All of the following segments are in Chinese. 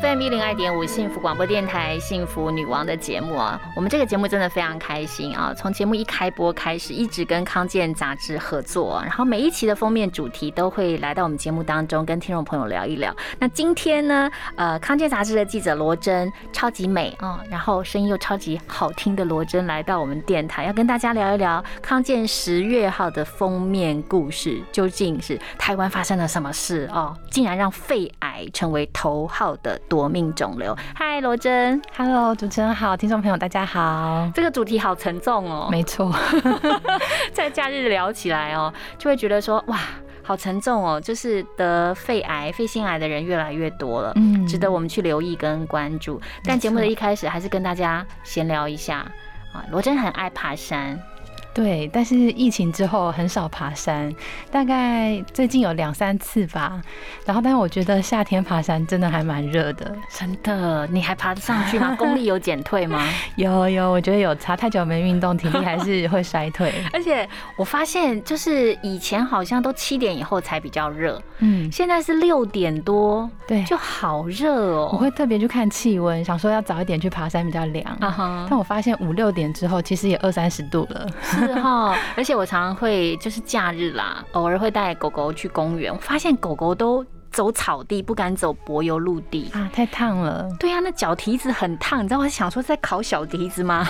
FM 一零二点五幸福广播电台幸福女王的节目啊，我们这个节目真的非常开心啊！从节目一开播开始，一直跟康健杂志合作，然后每一期的封面主题都会来到我们节目当中，跟听众朋友聊一聊。那今天呢，呃，康健杂志的记者罗真，超级美啊，然后声音又超级好听的罗真来到我们电台，要跟大家聊一聊康健十月号的封面故事，究竟是台湾发生了什么事哦？竟然让肺癌成为头号。的夺命肿瘤。嗨，罗真，Hello，主持人好，听众朋友大家好。这个主题好沉重哦。没错，在假日聊起来哦，就会觉得说哇，好沉重哦。就是得肺癌、肺腺癌的人越来越多了，嗯，值得我们去留意跟关注。但节目的一开始，还是跟大家闲聊一下啊。罗真很爱爬山。对，但是疫情之后很少爬山，大概最近有两三次吧。然后，但是我觉得夏天爬山真的还蛮热的，真的。你还爬得上去吗？功力有减退吗？有有，我觉得有差。太久没运动，体力还是会衰退。而且我发现，就是以前好像都七点以后才比较热，嗯，现在是六点多，对，就好热哦。我会特别去看气温，想说要早一点去爬山比较凉。但我发现五六点之后，其实也二三十度了。是哈，而且我常常会就是假日啦，偶尔会带狗狗去公园，我发现狗狗都走草地，不敢走柏油陆地啊，太烫了。对呀，那脚蹄子很烫，你知道我想说在烤小蹄子吗？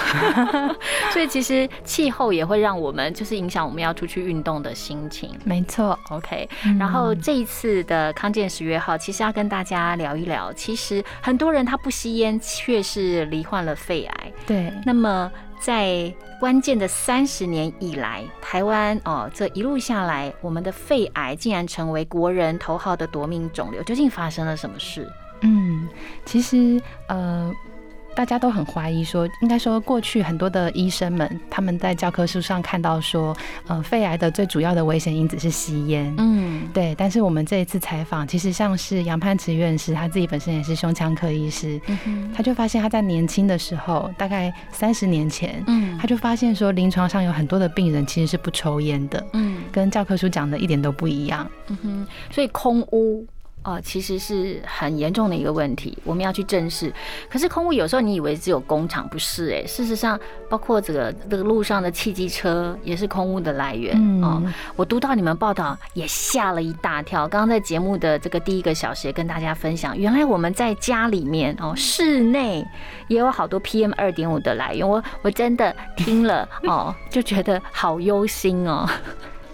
所以其实气候也会让我们就是影响我们要出去运动的心情。没错，OK。然后这一次的康健十月号，其实要跟大家聊一聊，其实很多人他不吸烟，却是罹患了肺癌。对，那么。在关键的三十年以来，台湾哦，这一路下来，我们的肺癌竟然成为国人头号的夺命肿瘤，究竟发生了什么事？嗯，其实呃。大家都很怀疑说，应该说过去很多的医生们，他们在教科书上看到说，呃，肺癌的最主要的危险因子是吸烟。嗯，对。但是我们这一次采访，其实像是杨盼池院士，他自己本身也是胸腔科医师，他就发现他在年轻的时候，大概三十年前，嗯，他就发现说，临床上有很多的病人其实是不抽烟的，嗯，跟教科书讲的一点都不一样。嗯哼，所以空屋。哦，其实是很严重的一个问题，我们要去正视。可是空污有时候你以为只有工厂，不是哎，事实上包括这个这个路上的汽机车也是空污的来源哦。我读到你们报道也吓了一大跳。刚刚在节目的这个第一个小时也跟大家分享，原来我们在家里面哦，室内也有好多 PM 二点五的来源。我我真的听了哦，就觉得好忧心哦。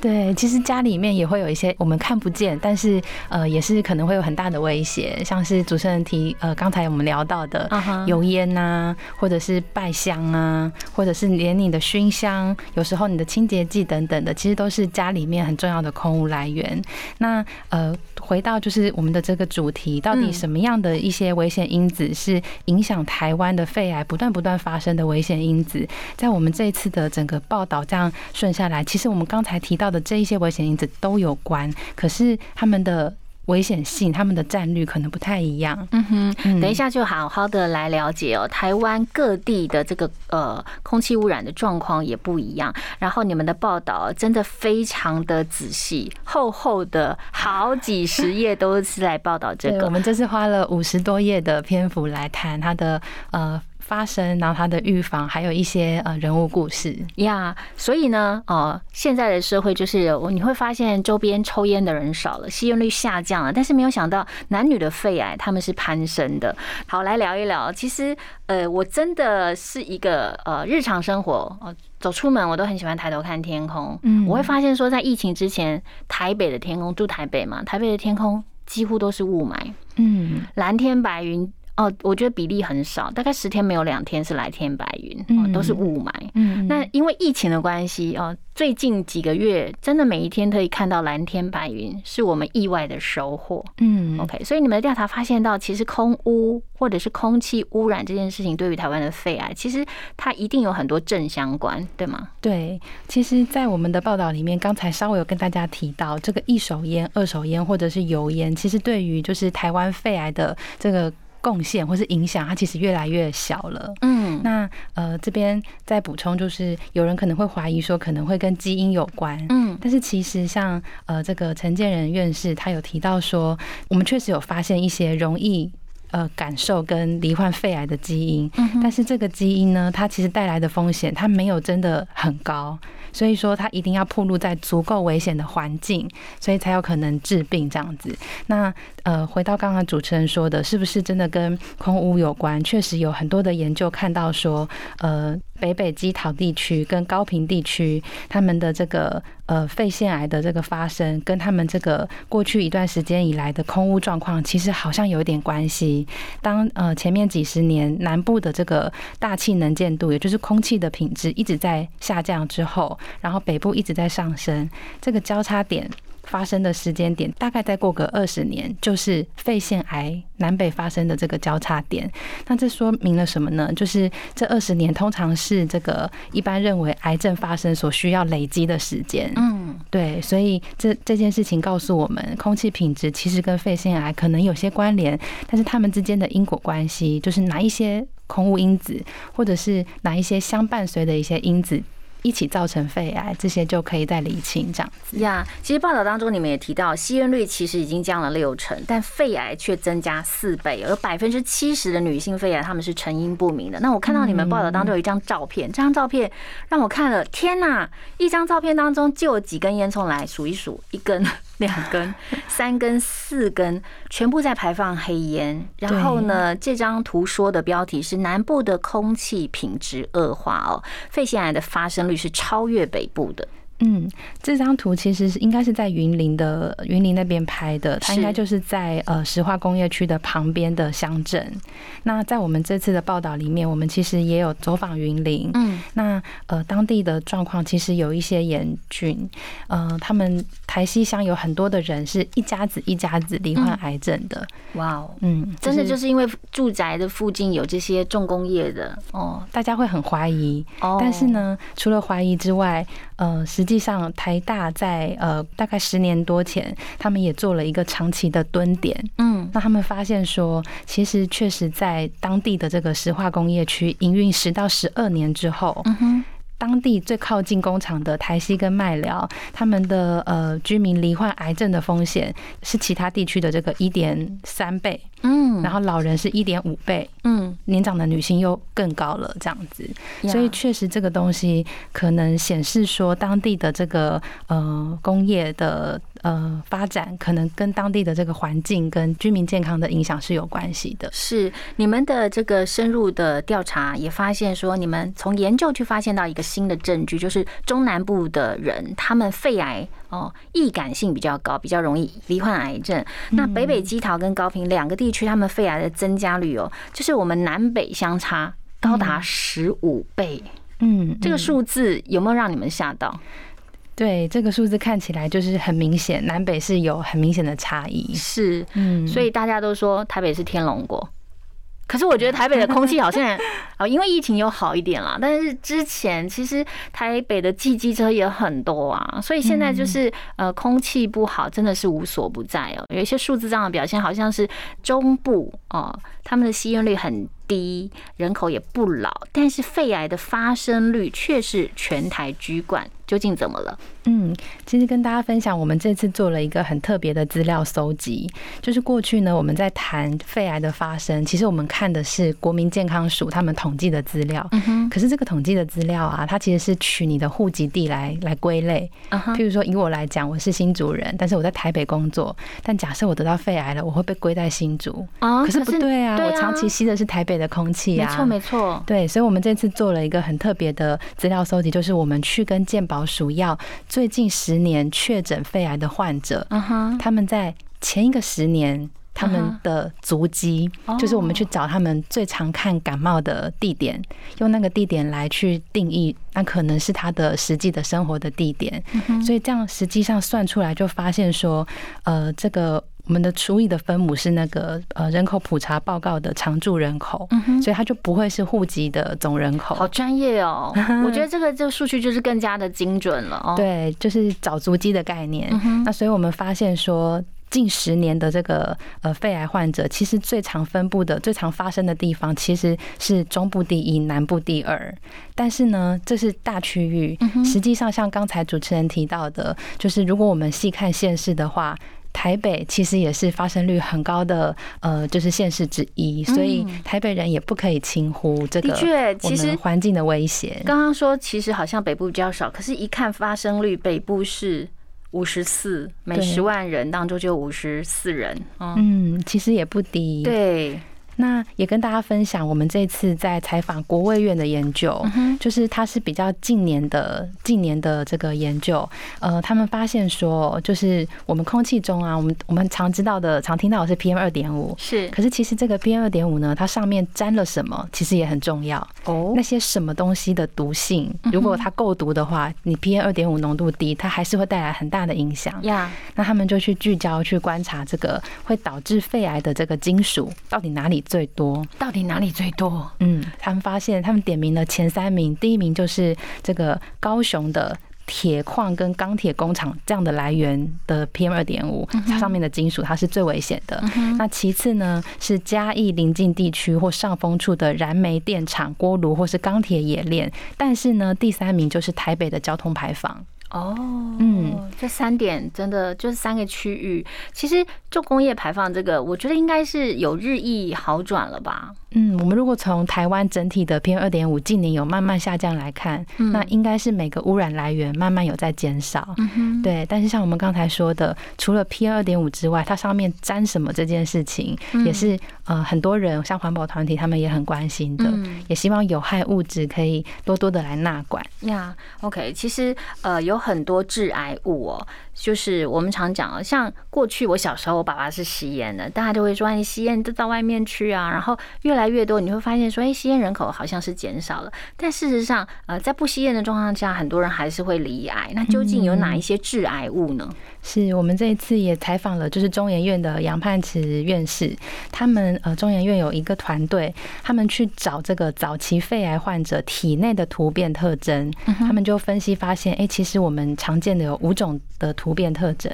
对，其实家里面也会有一些我们看不见，但是呃，也是可能会有很大的威胁，像是主持人提呃，刚才我们聊到的油烟呐，或者是拜香啊，或者是连你的熏香，有时候你的清洁剂等等的，其实都是家里面很重要的空污来源。那呃，回到就是我们的这个主题，到底什么样的一些危险因子是影响台湾的肺癌不断不断发生的危险因子？在我们这一次的整个报道这样顺下来，其实我们刚才提到。的这一些危险因子都有关，可是他们的危险性、他们的战略可能不太一样。嗯哼，等一下就好好的来了解哦。台湾各地的这个呃空气污染的状况也不一样，然后你们的报道真的非常的仔细，厚厚的好几十页都是来报道这个。我们这次花了五十多页的篇幅来谈它的呃。发生，然后它的预防，还有一些呃人物故事呀。所以呢，哦，现在的社会就是你会发现周边抽烟的人少了，吸烟率下降了，但是没有想到男女的肺癌他们是攀升的。好，来聊一聊。其实，呃，我真的是一个呃日常生活呃走出门我都很喜欢抬头看天空。嗯，我会发现说，在疫情之前，台北的天空住台北嘛，台北的天空几乎都是雾霾。嗯，蓝天白云。哦，我觉得比例很少，大概十天没有两天是蓝天白云，哦都是雾霾。嗯，那因为疫情的关系哦，最近几个月真的每一天可以看到蓝天白云，是我们意外的收获。嗯，OK，所以你们的调查发现到，其实空污或者是空气污染这件事情，对于台湾的肺癌，其实它一定有很多正相关，对吗？对，其实，在我们的报道里面，刚才稍微有跟大家提到，这个一手烟、二手烟或者是油烟，其实对于就是台湾肺癌的这个。贡献或是影响，它其实越来越小了。嗯，那呃这边再补充，就是有人可能会怀疑说，可能会跟基因有关。嗯，但是其实像呃这个陈建仁院士，他有提到说，我们确实有发现一些容易呃感受跟罹患肺癌的基因。嗯，但是这个基因呢，它其实带来的风险，它没有真的很高。所以说，它一定要暴露在足够危险的环境，所以才有可能治病这样子。那呃，回到刚刚主持人说的，是不是真的跟空污有关？确实有很多的研究看到说，呃。北北基桃地区跟高平地区，他们的这个呃肺腺癌的这个发生，跟他们这个过去一段时间以来的空污状况，其实好像有一点关系。当呃前面几十年南部的这个大气能见度，也就是空气的品质一直在下降之后，然后北部一直在上升，这个交叉点。发生的时间点大概再过个二十年，就是肺腺癌南北发生的这个交叉点。那这说明了什么呢？就是这二十年通常是这个一般认为癌症发生所需要累积的时间。嗯，对，所以这这件事情告诉我们，空气品质其实跟肺腺癌可能有些关联，但是它们之间的因果关系，就是哪一些空污因子，或者是哪一些相伴随的一些因子。一起造成肺癌，这些就可以再理清这样子呀。其实报道当中你们也提到，吸烟率其实已经降了六成，但肺癌却增加四倍，有百分之七十的女性肺癌他们是成因不明的。那我看到你们报道当中有一张照片，这张照片让我看了，天哪！一张照片当中就有几根烟囱来数一数，一根。两根、三根、四根，全部在排放黑烟。然后呢，这张图说的标题是南部的空气品质恶化哦，肺腺癌的发生率是超越北部的。嗯，这张图其实是应该是在云林的云林那边拍的，它应该就是在呃石化工业区的旁边的乡镇。那在我们这次的报道里面，我们其实也有走访云林，嗯，那呃当地的状况其实有一些严峻，呃，他们台西乡有很多的人是一家子一家子罹患癌症的。哇哦，嗯，真的就是因为住宅的附近有这些重工业的。哦，大家会很怀疑。哦，但是呢，除了怀疑之外，呃，实际上台大在呃大概十年多前，他们也做了一个长期的蹲点。嗯，那他们发现说，其实确实在当地的这个石化工业区营运十到十二年之后，嗯哼。当地最靠近工厂的台西跟麦寮，他们的呃居民罹患癌症的风险是其他地区的这个一点三倍，嗯，然后老人是一点五倍，嗯，年长的女性又更高了，这样子，所以确实这个东西可能显示说当地的这个呃工业的。呃，发展可能跟当地的这个环境跟居民健康的影响是有关系的。是你们的这个深入的调查也发现说，你们从研究去发现到一个新的证据，就是中南部的人他们肺癌哦易感性比较高，比较容易罹患癌症。那北北基桃跟高平两个地区，他们肺癌的增加率哦，就是我们南北相差高达十五倍。嗯，这个数字有没有让你们吓到？对这个数字看起来就是很明显，南北是有很明显的差异。是，嗯，所以大家都说台北是天龙国，可是我觉得台北的空气好像啊，因为疫情有好一点啦，但是之前其实台北的汽机车也很多啊，所以现在就是呃空气不好真的是无所不在哦。有一些数字上的表现好像是中部哦，他们的吸烟率很低，人口也不老，但是肺癌的发生率却是全台居冠。究竟怎么了？嗯，其实跟大家分享，我们这次做了一个很特别的资料搜集。就是过去呢，我们在谈肺癌的发生，其实我们看的是国民健康署他们统计的资料。嗯哼。可是这个统计的资料啊，它其实是取你的户籍地来来归类。譬如说，以我来讲，我是新竹人，但是我在台北工作。但假设我得到肺癌了，我会被归在新竹。啊。可是不对啊，我长期吸的是台北的空气啊。没错没错。对，所以我们这次做了一个很特别的资料搜集，就是我们去跟健保。署要最近十年确诊肺癌的患者，他们在前一个十年他们的足迹，就是我们去找他们最常看感冒的地点，用那个地点来去定义，那可能是他的实际的生活的地点。所以这样实际上算出来，就发现说，呃，这个。我们的除以的分母是那个呃人口普查报告的常住人口，所以它就不会是户籍的总人口。好专业哦！我觉得这个这个数据就是更加的精准了哦。对，就是找足迹的概念。那所以我们发现说，近十年的这个呃肺癌患者，其实最常分布的、最常发生的地方其实是中部第一、南部第二。但是呢，这是大区域。实际上，像刚才主持人提到的，就是如果我们细看县市的话。台北其实也是发生率很高的，呃，就是县市之一，所以台北人也不可以轻忽这个。的确，其实环境的威胁。刚刚说，其实好像北部比较少，可是，一看发生率，北部是五十四，每十万人当中就五十四人。嗯，其实也不低。对。那也跟大家分享，我们这次在采访国卫院的研究，就是它是比较近年的近年的这个研究。呃，他们发现说，就是我们空气中啊，我们我们常知道的、常听到的是 PM 二点五，是。可是其实这个 PM 二点五呢，它上面沾了什么，其实也很重要。哦。那些什么东西的毒性，如果它够毒的话，你 PM 二点五浓度低，它还是会带来很大的影响。呀。那他们就去聚焦去观察这个会导致肺癌的这个金属到底哪里。最多到底哪里最多？嗯，他们发现他们点名了前三名，第一名就是这个高雄的铁矿跟钢铁工厂这样的来源的 PM 二点五，它上面的金属它是最危险的。那其次呢是嘉义邻近地区或上风处的燃煤电厂、锅炉或是钢铁冶炼，但是呢第三名就是台北的交通排放。哦，嗯，这三点真的就是三个区域，其实重工业排放这个，我觉得应该是有日益好转了吧。嗯，我们如果从台湾整体的 PM 二点五近年有慢慢下降来看，那应该是每个污染来源慢慢有在减少。嗯对。但是像我们刚才说的，除了 PM 二点五之外，它上面沾什么这件事情，也是呃很多人像环保团体他们也很关心的，也希望有害物质可以多多的来纳管。呀，OK，其实呃有很多致癌物哦。就是我们常讲啊，像过去我小时候，我爸爸是吸烟的，大家都会说你吸烟都到外面去啊。然后越来越多，你会发现说，哎，吸烟人口好像是减少了。但事实上，呃，在不吸烟的状况下，很多人还是会离癌。那究竟有哪一些致癌物呢？是我们这一次也采访了，就是中研院的杨盼慈院士，他们呃中研院有一个团队，他们去找这个早期肺癌患者体内的突变特征，他们就分析发现，哎，其实我们常见的有五种的突变特征。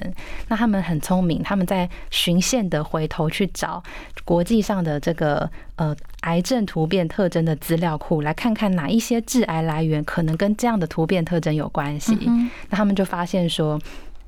那他们很聪明，他们在循线的回头去找国际上的这个呃癌症突变特征的资料库，来看看哪一些致癌来源可能跟这样的突变特征有关系。那他们就发现说。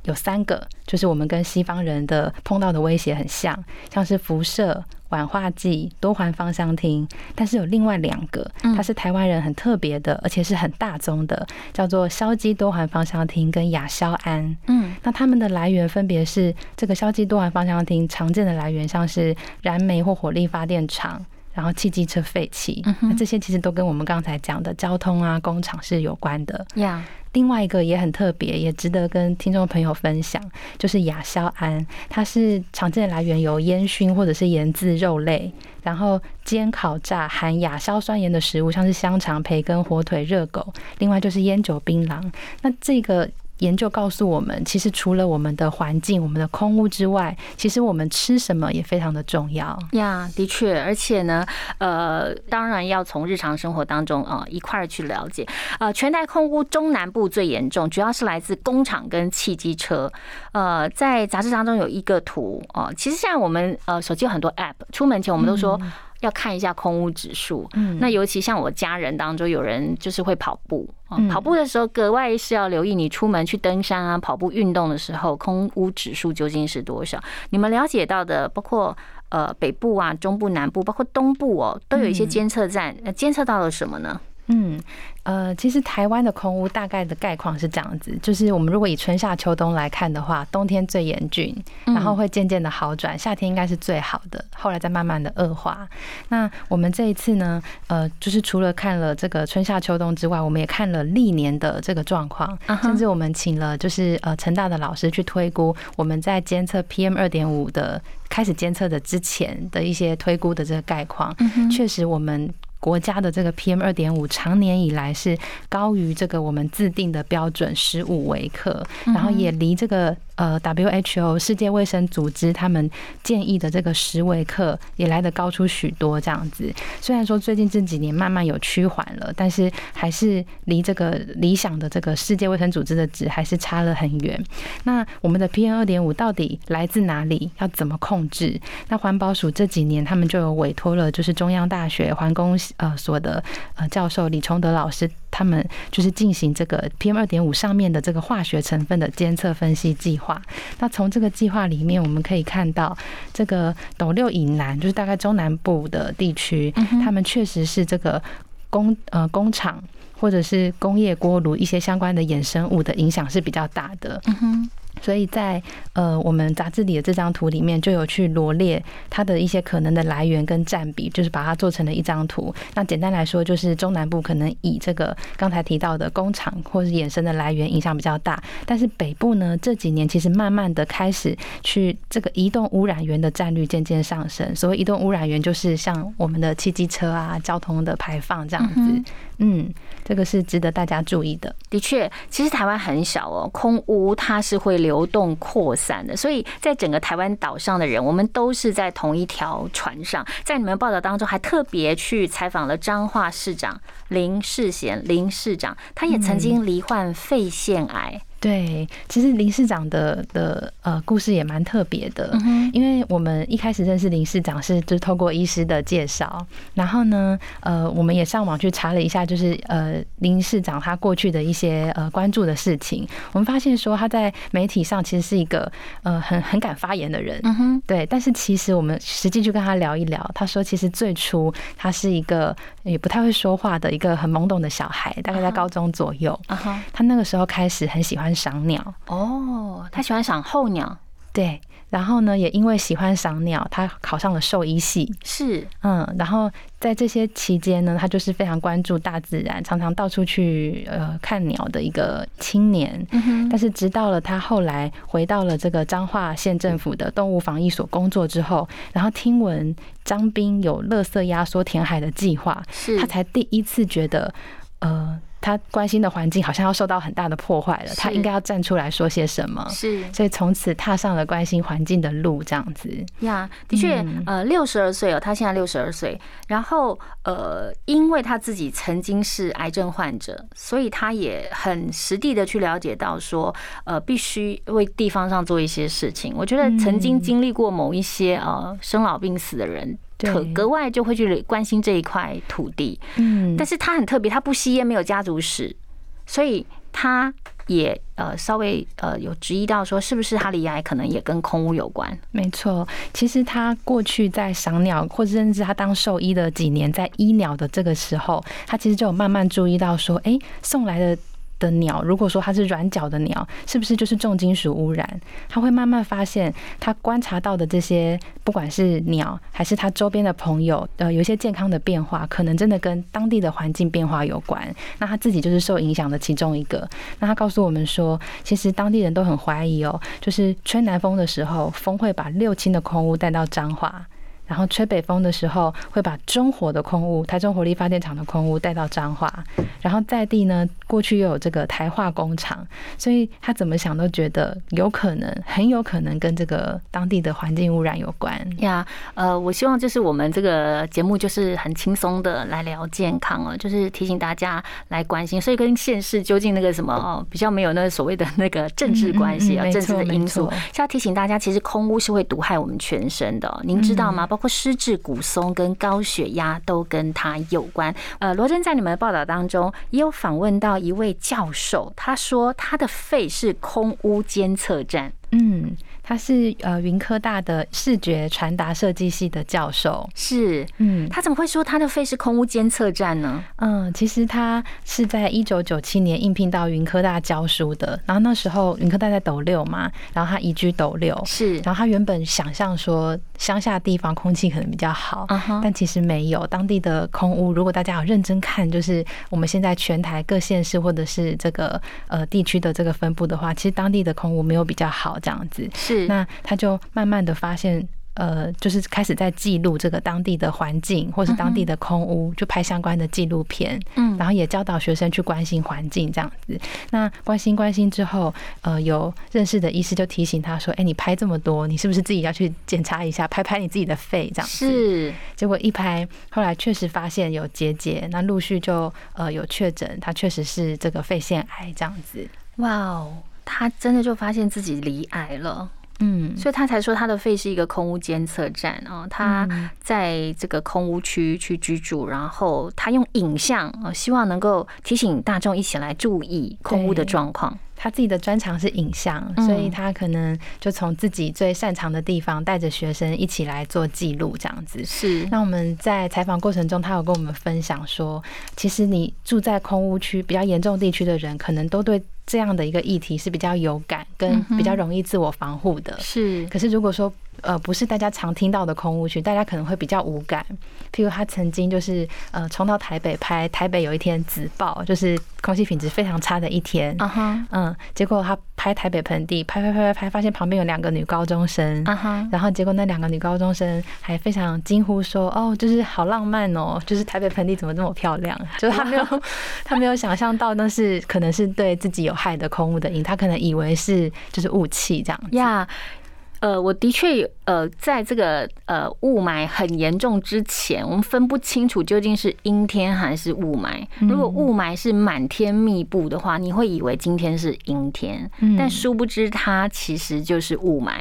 有三个，就是我们跟西方人的碰到的威胁很像，像是辐射、氧化剂、多环芳香烃。但是有另外两个，它是台湾人很特别的，而且是很大宗的，叫做硝基多环芳香烃跟亚硝胺。嗯，那它们的来源分别是这个硝基多环芳香烃常见的来源，像是燃煤或火力发电厂，然后汽机车废气。那这些其实都跟我们刚才讲的交通啊、工厂是有关的。呀。另外一个也很特别，也值得跟听众朋友分享，就是亚硝胺，它是常见的来源有烟熏或者是盐渍肉类，然后煎烤炸含亚硝酸盐的食物，像是香肠、培根、火腿、热狗，另外就是烟酒、槟榔。那这个。研究告诉我们，其实除了我们的环境、我们的空屋之外，其实我们吃什么也非常的重要。呀，的确，而且呢，呃，当然要从日常生活当中啊一块儿去了解。呃，全台空屋中南部最严重，主要是来自工厂跟汽机车。呃，在杂志当中有一个图哦，其实现在我们呃手机有很多 App，出门前我们都说。要看一下空屋指数，嗯，那尤其像我家人当中有人就是会跑步，跑步的时候格外是要留意，你出门去登山啊、跑步运动的时候，空屋指数究竟是多少？你们了解到的，包括呃北部啊、中部、南部，包括东部哦，都有一些监测站，监测到了什么呢？嗯。呃，其实台湾的空屋大概的概况是这样子，就是我们如果以春夏秋冬来看的话，冬天最严峻，然后会渐渐的好转，夏天应该是最好的，后来再慢慢的恶化。那我们这一次呢，呃，就是除了看了这个春夏秋冬之外，我们也看了历年的这个状况，甚至我们请了就是呃成大的老师去推估我们在监测 PM 二点五的开始监测的之前的一些推估的这个概况，确实我们。国家的这个 PM 二点五常年以来是高于这个我们自定的标准十五微克，然后也离这个。呃，WHO 世界卫生组织他们建议的这个十微克也来得高出许多，这样子。虽然说最近这几年慢慢有趋缓了，但是还是离这个理想的这个世界卫生组织的值还是差了很远。那我们的 PM 二点五到底来自哪里？要怎么控制？那环保署这几年他们就有委托了，就是中央大学环工呃所的呃教授李崇德老师，他们就是进行这个 PM 二点五上面的这个化学成分的监测分析计划。那从这个计划里面，我们可以看到，这个斗六以南，就是大概中南部的地区，他们确实是这个工呃工厂或者是工业锅炉一些相关的衍生物的影响是比较大的。所以在呃我们杂志里的这张图里面就有去罗列它的一些可能的来源跟占比，就是把它做成了一张图。那简单来说，就是中南部可能以这个刚才提到的工厂或是衍生的来源影响比较大，但是北部呢这几年其实慢慢的开始去这个移动污染源的占率渐渐上升。所谓移动污染源，就是像我们的汽机车啊、交通的排放这样子。嗯，这个是值得大家注意的。的确，其实台湾很小哦，空污它是会流动扩散的，所以在整个台湾岛上的人，我们都是在同一条船上。在你们报道当中，还特别去采访了彰化市长林世贤林市长，他也曾经罹患肺腺癌。对，其实林市长的的呃故事也蛮特别的，因为我们一开始认识林市长是就是透过医师的介绍，然后呢，呃，我们也上网去查了一下，就是呃林市长他过去的一些呃关注的事情，我们发现说他在媒体上其实是一个呃很很敢发言的人，嗯哼。对，但是其实我们实际去跟他聊一聊，他说其实最初他是一个也不太会说话的一个很懵懂的小孩，大概在高中左右，他那个时候开始很喜欢。赏鸟哦，他喜欢赏候鸟，对。然后呢，也因为喜欢赏鸟，他考上了兽医系。是，嗯。然后在这些期间呢，他就是非常关注大自然，常常到处去呃看鸟的一个青年。嗯但是直到了他后来回到了这个彰化县政府的动物防疫所工作之后，然后听闻张斌有垃圾压缩填海的计划，是他才第一次觉得呃。他关心的环境好像要受到很大的破坏了，他应该要站出来说些什么？是，所以从此踏上了关心环境的路，这样子。呀，的确，呃，六十二岁哦，他现在六十二岁，然后呃，因为他自己曾经是癌症患者，所以他也很实地的去了解到说，呃，必须为地方上做一些事情。我觉得曾经经历过某一些呃生老病死的人。可格外就会去关心这一块土地，嗯，但是他很特别，他不吸烟，没有家族史，所以他也呃稍微呃有质疑到说，是不是他离癌可能也跟空屋有关？没错，其实他过去在赏鸟，或者甚至他当兽医的几年，在医鸟的这个时候，他其实就有慢慢注意到说，哎，送来的。的鸟，如果说它是软脚的鸟，是不是就是重金属污染？他会慢慢发现，他观察到的这些，不管是鸟还是他周边的朋友，呃，有一些健康的变化，可能真的跟当地的环境变化有关。那他自己就是受影响的其中一个。那他告诉我们说，其实当地人都很怀疑哦，就是吹南风的时候，风会把六氢的空污带到彰化。然后吹北风的时候，会把中火的空污、台中火力发电厂的空污带到彰化。然后在地呢，过去又有这个台化工厂，所以他怎么想都觉得有可能，很有可能跟这个当地的环境污染有关呀。呃，我希望就是我们这个节目就是很轻松的来聊健康哦，就是提醒大家来关心，所以跟县市究竟那个什么哦，比较没有那个所谓的那个政治关系啊，政治的因素，是要提醒大家，其实空污是会毒害我们全身的，您知道吗？包括失智、骨松跟高血压都跟他有关。呃，罗真在你们的报道当中也有访问到一位教授，他说他的肺是空屋监测站。嗯。他是呃云科大的视觉传达设计系的教授。是，嗯，他怎么会说他的肺是空屋监测站呢？嗯，其实他是在一九九七年应聘到云科大教书的，然后那时候云科大在斗六嘛，然后他移居斗六，是，然后他原本想象说乡下地方空气可能比较好，但其实没有，当地的空屋，如果大家有认真看，就是我们现在全台各县市或者是这个呃地区的这个分布的话，其实当地的空屋没有比较好，这样子是。那他就慢慢的发现。呃，就是开始在记录这个当地的环境，或是当地的空屋，就拍相关的纪录片。嗯，然后也教导学生去关心环境这样子。那关心关心之后，呃，有认识的医师就提醒他说：“哎，你拍这么多，你是不是自己要去检查一下，拍拍你自己的肺这样子？”是。结果一拍，后来确实发现有结节，那陆续就呃有确诊，他确实是这个肺腺癌这样子。哇哦，他真的就发现自己罹癌了。嗯，所以他才说他的肺是一个空屋监测站啊，他在这个空屋区去居住，然后他用影像啊，希望能够提醒大众一起来注意空屋的状况。他自己的专长是影像，所以他可能就从自己最擅长的地方带着学生一起来做记录，这样子。是。那我们在采访过程中，他有跟我们分享说，其实你住在空屋区比较严重地区的人，可能都对。这样的一个议题是比较有感，跟比较容易自我防护的。是，可是如果说。呃，不是大家常听到的空屋区，大家可能会比较无感。譬如他曾经就是呃冲到台北拍台北有一天紫爆，就是空气品质非常差的一天。嗯结果他拍台北盆地，拍拍拍拍拍，发现旁边有两个女高中生。然后结果那两个女高中生还非常惊呼说：“哦，就是好浪漫哦，就是台北盆地怎么这么漂亮？”就是他没有 他没有想象到那是可能是对自己有害的空雾的影，他可能以为是就是雾气这样子。呀。呃，我的确呃，在这个呃雾霾很严重之前，我们分不清楚究竟是阴天还是雾霾。如果雾霾是满天密布的话，你会以为今天是阴天，但殊不知它其实就是雾霾。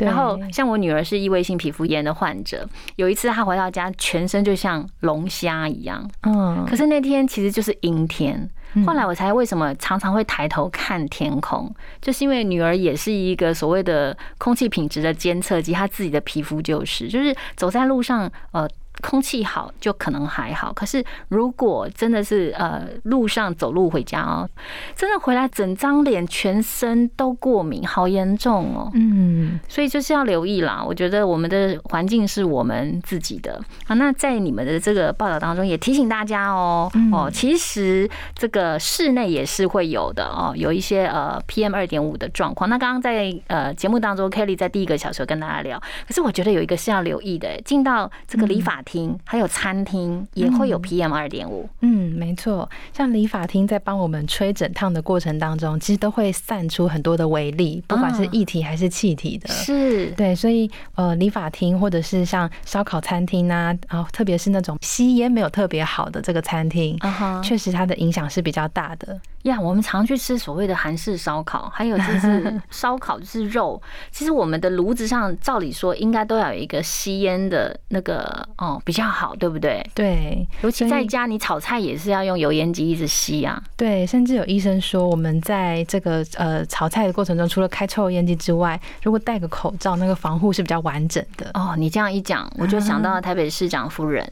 然后，像我女儿是异位性皮肤炎的患者，有一次她回到家，全身就像龙虾一样。嗯，可是那天其实就是阴天。后来我才为什么常常会抬头看天空，就是因为女儿也是一个所谓的空气品质的监测机，她自己的皮肤就是，就是走在路上，呃。空气好就可能还好，可是如果真的是呃路上走路回家哦，真的回来整张脸全身都过敏，好严重哦。嗯，所以就是要留意啦。我觉得我们的环境是我们自己的啊。那在你们的这个报道当中也提醒大家哦哦，其实这个室内也是会有的哦，有一些呃 PM 二点五的状况。那刚刚在呃节目当中，Kelly 在第一个小时跟大家聊，可是我觉得有一个是要留意的，进到这个理发。厅还有餐厅也会有 PM 二点五。嗯，没错，像理发厅在帮我们吹整烫的过程当中，其实都会散出很多的微粒，不管是液体还是气体的。是，对，所以呃，理发厅或者是像烧烤餐厅啊，然后特别是那种吸烟没有特别好的这个餐厅，确实它的影响是比较大的。呀，我们常去吃所谓的韩式烧烤，还有就 是烧烤就是肉。其实我们的炉子上，照理说应该都要有一个吸烟的那个哦，比较好，对不对？对，尤其在家，你炒菜也是要用油烟机一直吸啊。对，甚至有医生说，我们在这个呃炒菜的过程中，除了开抽油烟机之外，如果戴个口罩，那个防护是比较完整的。哦，你这样一讲，我就想到了台北市长夫人。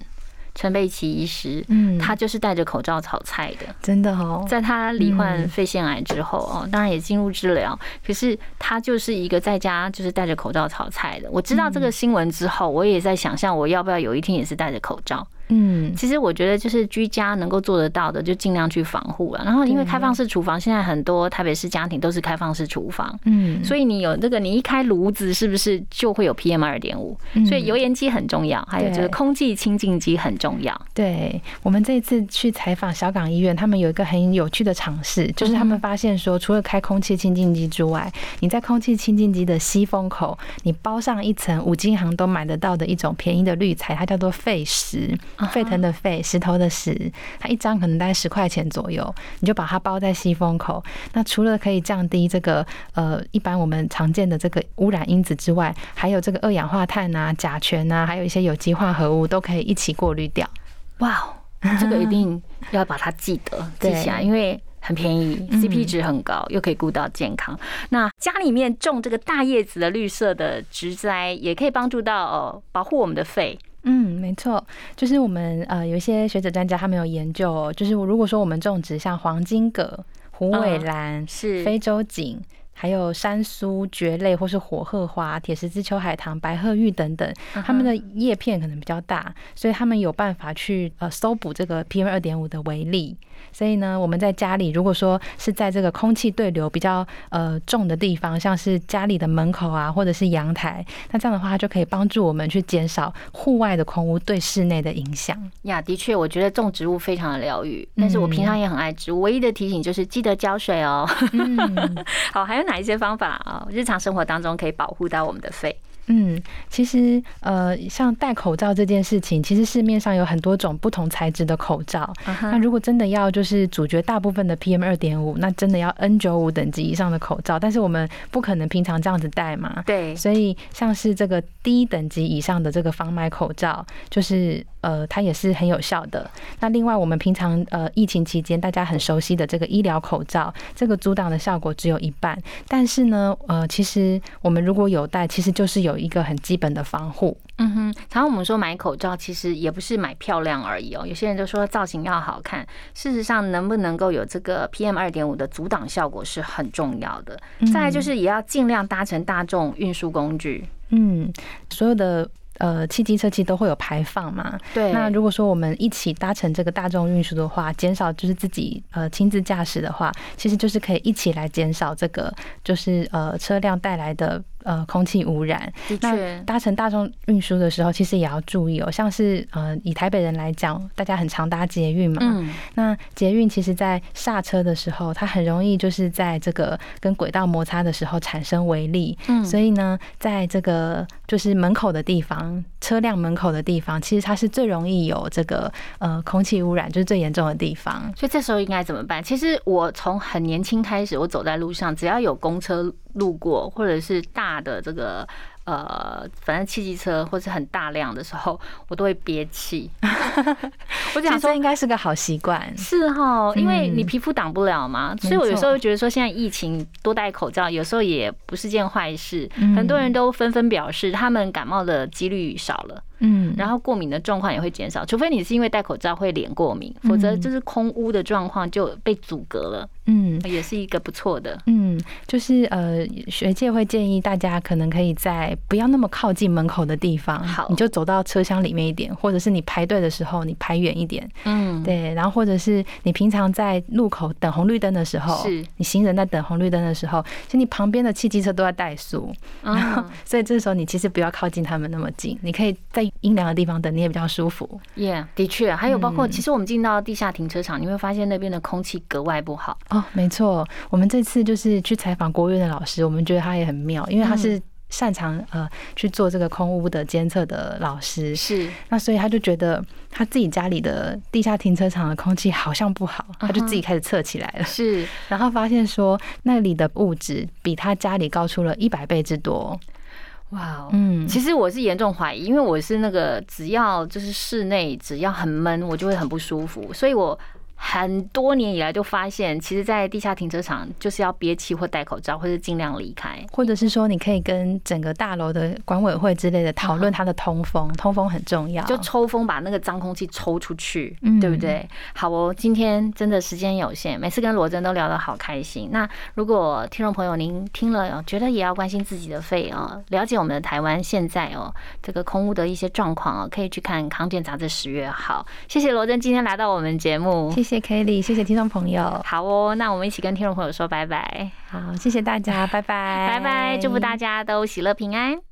陈佩琪医师，嗯，他就是戴着口罩炒菜的，真的哦。在他罹患肺腺癌之后哦，当然也进入治疗，可是他就是一个在家就是戴着口罩炒菜的。我知道这个新闻之后，我也在想象我要不要有一天也是戴着口罩。嗯，其实我觉得就是居家能够做得到的，就尽量去防护了。然后因为开放式厨房，现在很多台北市家庭都是开放式厨房，嗯，所以你有这个，你一开炉子是不是就会有 PM 二点五？所以油烟机很重要，还有就是空气清净机很重要。对我们这一次去采访小港医院，他们有一个很有趣的尝试，就是他们发现说，除了开空气清净机之外，你在空气清净机的吸风口，你包上一层五金行都买得到的一种便宜的滤材，它叫做废石。沸腾的沸，石头的石，它一张可能大概十块钱左右，你就把它包在吸风口。那除了可以降低这个呃一般我们常见的这个污染因子之外，还有这个二氧化碳啊、甲醛啊，还有一些有机化合物都可以一起过滤掉。哇，这个一定要把它记得 记起来，因为很便宜，CP 值很高，又可以顾到健康。那家里面种这个大叶子的绿色的植栽，也可以帮助到哦，保护我们的肺。嗯，没错，就是我们呃有一些学者专家他们有研究，哦，就是如果说我们种植像黄金葛、虎尾兰、是非洲锦。还有山苏蕨类，或是火鹤花、铁十字秋海棠、白鹤玉等等，它们的叶片可能比较大，所以他们有办法去呃搜捕这个 PM 二点五的微粒。所以呢，我们在家里如果说是在这个空气对流比较呃重的地方，像是家里的门口啊，或者是阳台，那这样的话，就可以帮助我们去减少户外的空污对室内的影响。呀，的确，我觉得种植物非常的疗愈，但是我平常也很爱植物，唯一的提醒就是记得浇水哦。好，还有。哪一些方法啊？日常生活当中可以保护到我们的肺。嗯，其实呃，像戴口罩这件事情，其实市面上有很多种不同材质的口罩。那如果真的要就是阻绝大部分的 PM 二点五，那真的要 N 九五等级以上的口罩。但是我们不可能平常这样子戴嘛。对。所以像是这个低等级以上的这个防霾口罩，就是呃，它也是很有效的。那另外，我们平常呃疫情期间大家很熟悉的这个医疗口罩，这个阻挡的效果只有一半。但是呢，呃，其实我们如果有戴，其实就是有。一个很基本的防护。嗯哼，常常我们说买口罩，其实也不是买漂亮而已哦。有些人就说造型要好看，事实上能不能够有这个 PM 二点五的阻挡效果是很重要的。再来就是也要尽量搭乘大众运输工具。嗯，所有的。呃，汽机车其实都会有排放嘛。对。那如果说我们一起搭乘这个大众运输的话，减少就是自己呃亲自驾驶的话，其实就是可以一起来减少这个就是呃车辆带来的呃空气污染。的确。搭乘大众运输的时候，其实也要注意哦。像是呃以台北人来讲，大家很常搭捷运嘛。嗯。那捷运其实在刹车的时候，它很容易就是在这个跟轨道摩擦的时候产生微粒。嗯。所以呢，在这个就是门口的地方。车辆门口的地方，其实它是最容易有这个呃空气污染，就是最严重的地方。所以这时候应该怎么办？其实我从很年轻开始，我走在路上，只要有公车路过，或者是大的这个。呃，反正汽机车或是很大量的时候，我都会憋气。我想说，应该是个好习惯。是哈，因为你皮肤挡不了嘛，所以我有时候觉得说，现在疫情多戴口罩，有时候也不是件坏事。很多人都纷纷表示，他们感冒的几率少了。嗯，然后过敏的状况也会减少，除非你是因为戴口罩会脸过敏，否则就是空污的状况就被阻隔了。嗯，也是一个不错的。嗯，就是呃，学界会建议大家可能可以在不要那么靠近门口的地方，好，你就走到车厢里面一点，或者是你排队的时候你排远一点。嗯，对，然后或者是你平常在路口等红绿灯的时候，是你行人在等红绿灯的时候，其实你旁边的汽机车都在怠速，然后 所以这时候你其实不要靠近他们那么近，你可以在。阴凉的地方等你也比较舒服。耶，的确，还有包括，其实我们进到地下停车场，你会发现那边的空气格外不好。哦，没错，我们这次就是去采访国务院的老师，我们觉得他也很妙，因为他是擅长呃去做这个空屋的监测的老师。是，那所以他就觉得他自己家里的地下停车场的空气好像不好，他就自己开始测起来了。是，然后发现说那里的物质比他家里高出了一百倍之多。哇，嗯，其实我是严重怀疑，因为我是那个只要就是室内只要很闷，我就会很不舒服，所以我。很多年以来就发现，其实，在地下停车场就是要憋气或戴口罩，或者尽量离开，或者是说，你可以跟整个大楼的管委会之类的讨论它的通风，通风很重要，就抽风把那个脏空气抽出去，对不对？好哦，今天真的时间有限，每次跟罗真都聊得好开心。那如果听众朋友您听了，觉得也要关心自己的肺哦，了解我们的台湾现在哦这个空污的一些状况哦，可以去看《康健杂志》十月号。谢谢罗真今天来到我们节目。谢谢 Kelly，谢谢听众朋友。好哦，那我们一起跟听众朋友说拜拜。好，谢谢大家，拜拜，拜拜，祝福大家都喜乐平安。